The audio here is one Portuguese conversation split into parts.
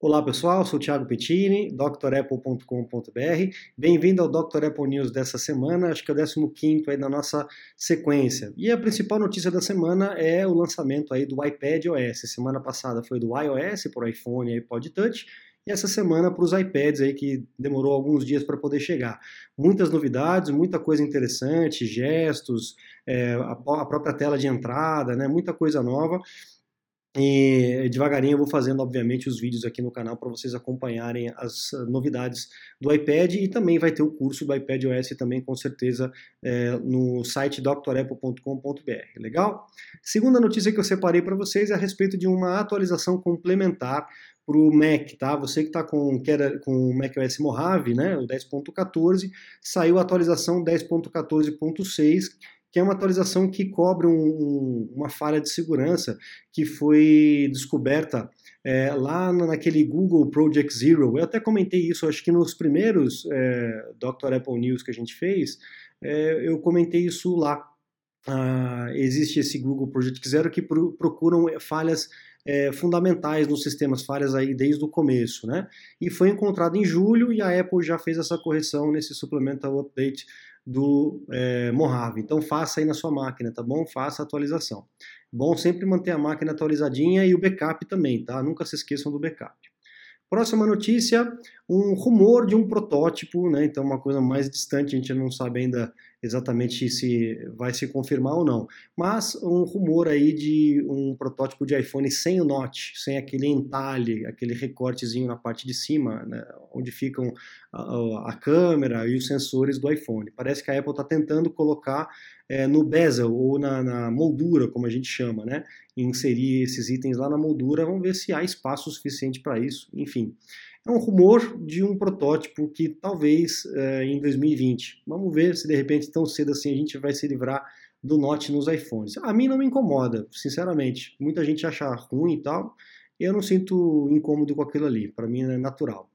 Olá pessoal, sou Thiago Pettini, drapple.com.br. Bem-vindo ao Dr. Apple News dessa semana, acho que é o 15 aí da nossa sequência. E a principal notícia da semana é o lançamento aí do iPad OS. Semana passada foi do iOS para o iPhone e iPod Touch, e essa semana para os iPads aí que demorou alguns dias para poder chegar. Muitas novidades, muita coisa interessante, gestos, é, a, a própria tela de entrada, né, muita coisa nova. E devagarinho eu vou fazendo, obviamente, os vídeos aqui no canal para vocês acompanharem as novidades do iPad e também vai ter o curso do iPad OS também, com certeza, é, no site drapple.com.br. Legal? Segunda notícia que eu separei para vocês é a respeito de uma atualização complementar para o Mac, tá? Você que está com, com o macOS Mojave, né, o 10.14, saiu a atualização 10.14.6 que é uma atualização que cobre um, um, uma falha de segurança que foi descoberta é, lá naquele Google Project Zero. Eu até comentei isso, acho que nos primeiros é, Dr. Apple News que a gente fez, é, eu comentei isso lá. Ah, existe esse Google Project Zero que pro, procuram falhas é, fundamentais nos sistemas, falhas aí desde o começo, né? E foi encontrado em julho e a Apple já fez essa correção nesse Supplemental Update do é, Mojave. Então faça aí na sua máquina, tá bom? Faça a atualização. Bom sempre manter a máquina atualizadinha e o backup também, tá? Nunca se esqueçam do backup. Próxima notícia, um rumor de um protótipo, né? Então uma coisa mais distante, a gente não sabe ainda exatamente se vai se confirmar ou não. Mas um rumor aí de um protótipo de iPhone sem o notch, sem aquele entalhe, aquele recortezinho na parte de cima, né, onde ficam a, a, câmera e os sensores do iPhone. Parece que a Apple está tentando colocar é, no bezel ou na, na, moldura, como a gente chama, né? Inserir esses itens lá na moldura. Vamos ver se há espaço suficiente para isso. Enfim. É um rumor de um protótipo que talvez é, em 2020. Vamos ver se de repente tão cedo assim a gente vai se livrar do Note nos iPhones. A mim não me incomoda, sinceramente. Muita gente acha ruim e tal. Eu não sinto incômodo com aquilo ali. Para mim é natural.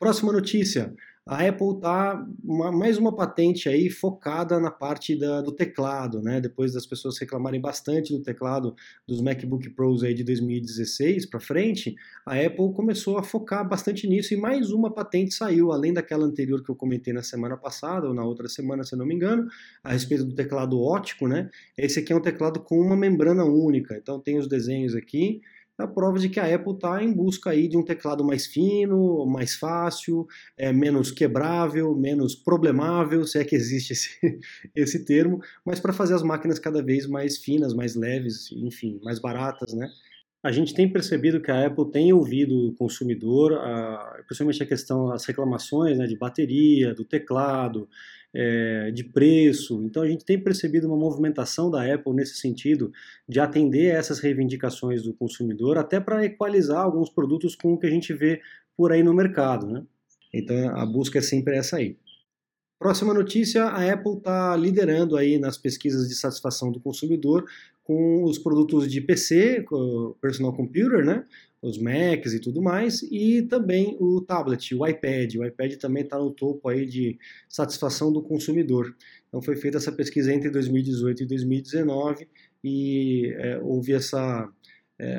Próxima notícia a Apple está mais uma patente aí focada na parte da, do teclado, né? Depois das pessoas reclamarem bastante do teclado dos MacBook Pros aí de 2016 para frente, a Apple começou a focar bastante nisso e mais uma patente saiu, além daquela anterior que eu comentei na semana passada ou na outra semana, se não me engano, a respeito do teclado ótico, né? Esse aqui é um teclado com uma membrana única, então tem os desenhos aqui a prova de que a Apple está em busca aí de um teclado mais fino, mais fácil, é, menos quebrável, menos problemável, se é que existe esse, esse termo, mas para fazer as máquinas cada vez mais finas, mais leves, enfim, mais baratas, né? A gente tem percebido que a Apple tem ouvido o consumidor, a, principalmente a questão das reclamações né, de bateria, do teclado, é, de preço. Então a gente tem percebido uma movimentação da Apple nesse sentido de atender essas reivindicações do consumidor, até para equalizar alguns produtos com o que a gente vê por aí no mercado. Né? Então a busca é sempre essa aí. Próxima notícia, a Apple está liderando aí nas pesquisas de satisfação do consumidor com os produtos de PC, personal computer, né? os Macs e tudo mais, e também o tablet, o iPad. O iPad também está no topo aí de satisfação do consumidor. Então foi feita essa pesquisa entre 2018 e 2019 e é, houve essa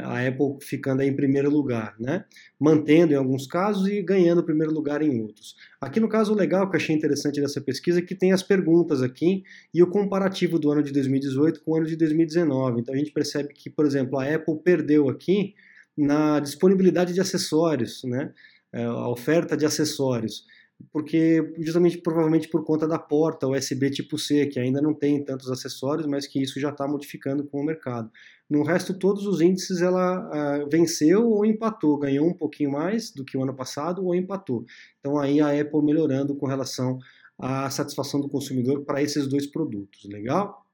a Apple ficando em primeiro lugar, né? Mantendo em alguns casos e ganhando primeiro lugar em outros. Aqui no caso o legal que eu achei interessante dessa pesquisa é que tem as perguntas aqui e o comparativo do ano de 2018 com o ano de 2019. Então a gente percebe que, por exemplo, a Apple perdeu aqui na disponibilidade de acessórios, né? É, a oferta de acessórios, porque justamente provavelmente por conta da porta USB tipo C, que ainda não tem tantos acessórios, mas que isso já está modificando com o mercado. No resto, todos os índices ela uh, venceu ou empatou, ganhou um pouquinho mais do que o ano passado ou empatou. Então aí a Apple melhorando com relação à satisfação do consumidor para esses dois produtos, legal?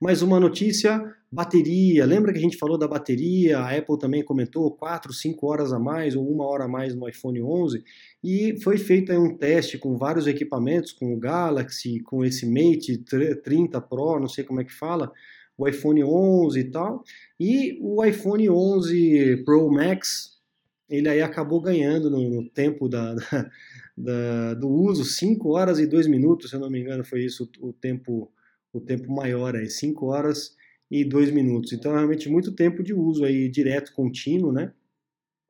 Mais uma notícia, bateria. Lembra que a gente falou da bateria? A Apple também comentou 4, 5 horas a mais ou uma hora a mais no iPhone 11. E foi feito um teste com vários equipamentos, com o Galaxy, com esse Mate 30 Pro, não sei como é que fala, o iPhone 11 e tal. E o iPhone 11 Pro Max, ele aí acabou ganhando no, no tempo da, da, da, do uso, 5 horas e 2 minutos, se eu não me engano, foi isso o tempo o tempo maior aí, 5 horas e 2 minutos. Então é realmente muito tempo de uso aí direto, contínuo, né?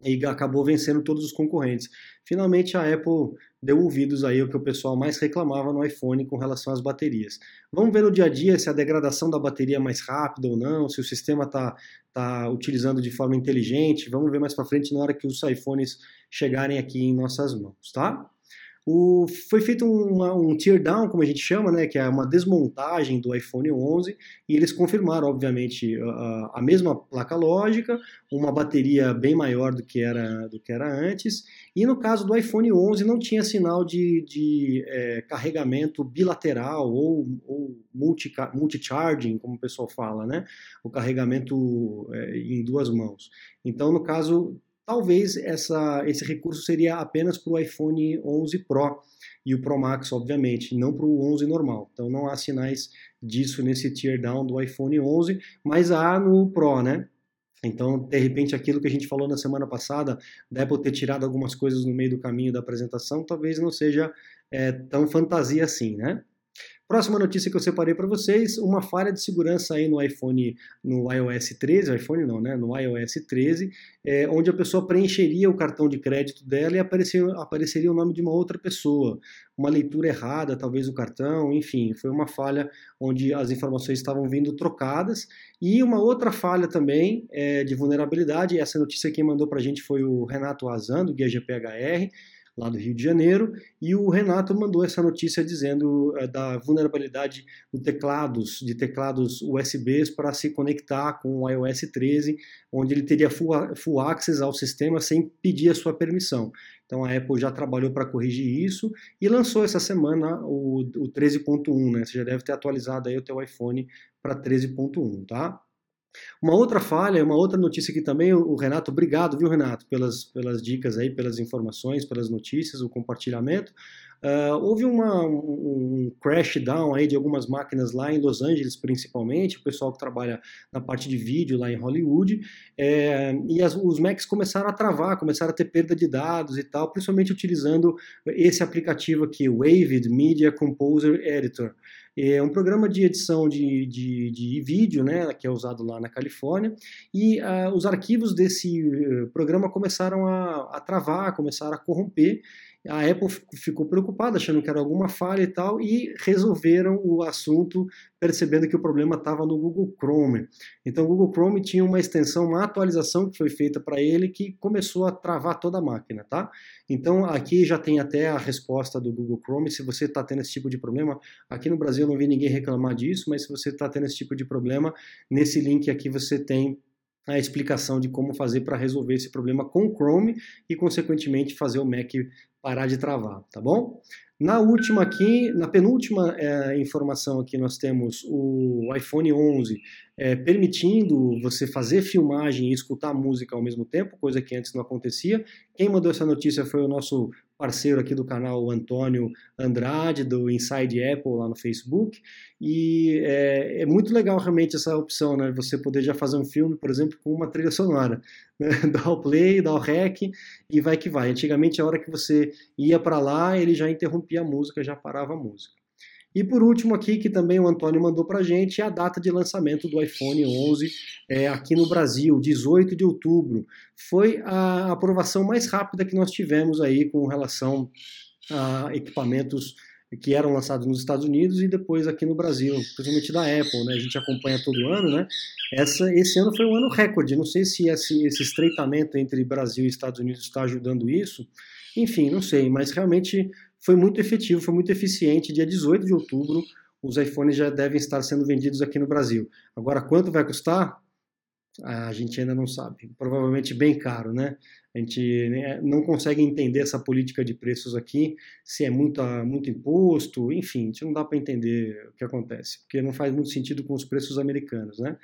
E acabou vencendo todos os concorrentes. Finalmente a Apple deu ouvidos aí ao que o pessoal mais reclamava no iPhone com relação às baterias. Vamos ver no dia a dia se a degradação da bateria é mais rápida ou não, se o sistema está tá utilizando de forma inteligente. Vamos ver mais para frente na hora que os iPhones chegarem aqui em nossas mãos, tá? O, foi feito uma, um tear down, como a gente chama, né, que é uma desmontagem do iPhone 11, e eles confirmaram, obviamente, a, a, mesma placa lógica, uma bateria bem maior do que era, do que era antes, e no caso do iPhone 11 não tinha sinal de, de é, carregamento bilateral ou, ou multi, multi-charging, como o pessoal fala, né, o carregamento é, em duas mãos. Então, no caso, Talvez essa, esse recurso seria apenas para o iPhone 11 Pro e o Pro Max, obviamente, não para o 11 normal. Então não há sinais disso nesse tear down do iPhone 11, mas há no Pro, né? Então, de repente, aquilo que a gente falou na semana passada, da Apple ter tirado algumas coisas no meio do caminho da apresentação, talvez não seja é, tão fantasia assim, né? Próxima notícia que eu separei para vocês, uma falha de segurança aí no iPhone, no iOS 13, iPhone não, né, no iOS 13, é, onde a pessoa preencheria o cartão de crédito dela e apareceria, apareceria o nome de uma outra pessoa, uma leitura errada, talvez o cartão, enfim, foi uma falha onde as informações estavam vindo trocadas. E uma outra falha também é, de vulnerabilidade, essa notícia quem mandou para a gente foi o Renato Azan, do Guia GPHR, lá do Rio de Janeiro, e o Renato mandou essa notícia dizendo é, da vulnerabilidade de teclados, de teclados USBs para se conectar com o iOS 13, onde ele teria full, full access ao sistema sem pedir a sua permissão. Então a Apple já trabalhou para corrigir isso e lançou essa semana o, o 13.1, né? Você já deve ter atualizado aí o teu iPhone para 13.1, tá? Uma outra falha, uma outra notícia aqui também, o Renato, obrigado, viu, Renato, pelas, pelas dicas aí, pelas informações, pelas notícias, o compartilhamento. Uh, houve uma, um, crash down aí de algumas máquinas lá em Los Angeles, principalmente, o pessoal que trabalha na parte de vídeo lá em Hollywood, é, e as, os Macs começaram a travar, começaram a ter perda de dados e tal, principalmente utilizando esse aplicativo aqui, Wavid Media Composer Editor. É um programa de edição de, de, de vídeo, né, que é usado lá na Califórnia, e uh, os arquivos desse uh, programa começaram a, a travar, começaram a corromper, a Apple ficou preocupada, achando que era alguma falha e tal, e resolveram o assunto percebendo que o problema estava no Google Chrome. Então, o Google Chrome tinha uma extensão, uma atualização que foi feita para ele que começou a travar toda a máquina, tá? Então, aqui já tem até a resposta do Google Chrome. Se você está tendo esse tipo de problema, aqui no Brasil eu não vi ninguém reclamar disso, mas se você está tendo esse tipo de problema, nesse link aqui você tem a explicação de como fazer para resolver esse problema com o Chrome e, consequentemente, fazer o Mac parar de travar, tá bom? Na última aqui, na penúltima é, informação aqui, nós temos o iPhone 11 é, permitindo você fazer filmagem e escutar música ao mesmo tempo, coisa que antes não acontecia. Quem mandou essa notícia foi o nosso parceiro aqui do canal, Antônio Andrade, do Inside Apple lá no Facebook. E é, é, muito legal realmente essa opção, né? Você poder já fazer um filme, por exemplo, com uma trilha sonora. Né? Dá o play, dá o rec e vai que vai. Antigamente, a hora que você ia para lá, ele já interrompia a música, já parava a música. E por último aqui, que também o Antônio mandou para gente, é a data de lançamento do iPhone 11 é, aqui no Brasil, 18 de outubro. Foi a aprovação mais rápida que nós tivemos aí com relação a equipamentos que eram lançados nos Estados Unidos e depois aqui no Brasil, principalmente da Apple, né? A gente acompanha todo ano, né? Essa, esse ano foi um ano recorde. Não sei se esse, esse estreitamento entre Brasil e Estados Unidos está ajudando isso. Enfim, não sei, mas realmente foi muito efetivo, foi muito eficiente. Dia 18 de outubro, os iPhones já devem estar sendo vendidos aqui no Brasil. Agora, quanto vai custar? A gente ainda não sabe. Provavelmente bem caro, né? A gente né, não consegue entender essa política de preços aqui, se é muito, muito imposto, enfim, a gente não dá para entender o que acontece, porque não faz muito sentido com os preços americanos, né?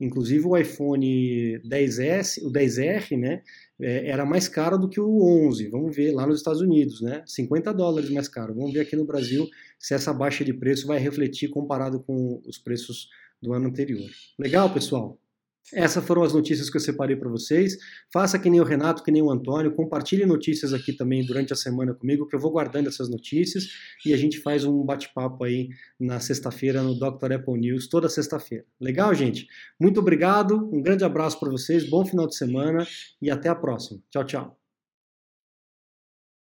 Inclusive o iPhone 10S, o 10R, né, é, era mais caro do que o 11. Vamos ver lá nos Estados Unidos, né, 50 dólares mais caro. Vamos ver aqui no Brasil se essa baixa de preço vai refletir comparado com os preços do ano anterior. Legal, pessoal? Essas foram as notícias que eu separei para vocês. Faça que nem o Renato, que nem o Antônio. Compartilhe notícias aqui também durante a semana comigo, que eu vou guardando essas notícias e a gente faz um bate-papo aí na sexta-feira no Dr. Apple News, toda sexta-feira. Legal, gente? Muito obrigado, um grande abraço para vocês, bom final de semana e até a próxima. Tchau, tchau.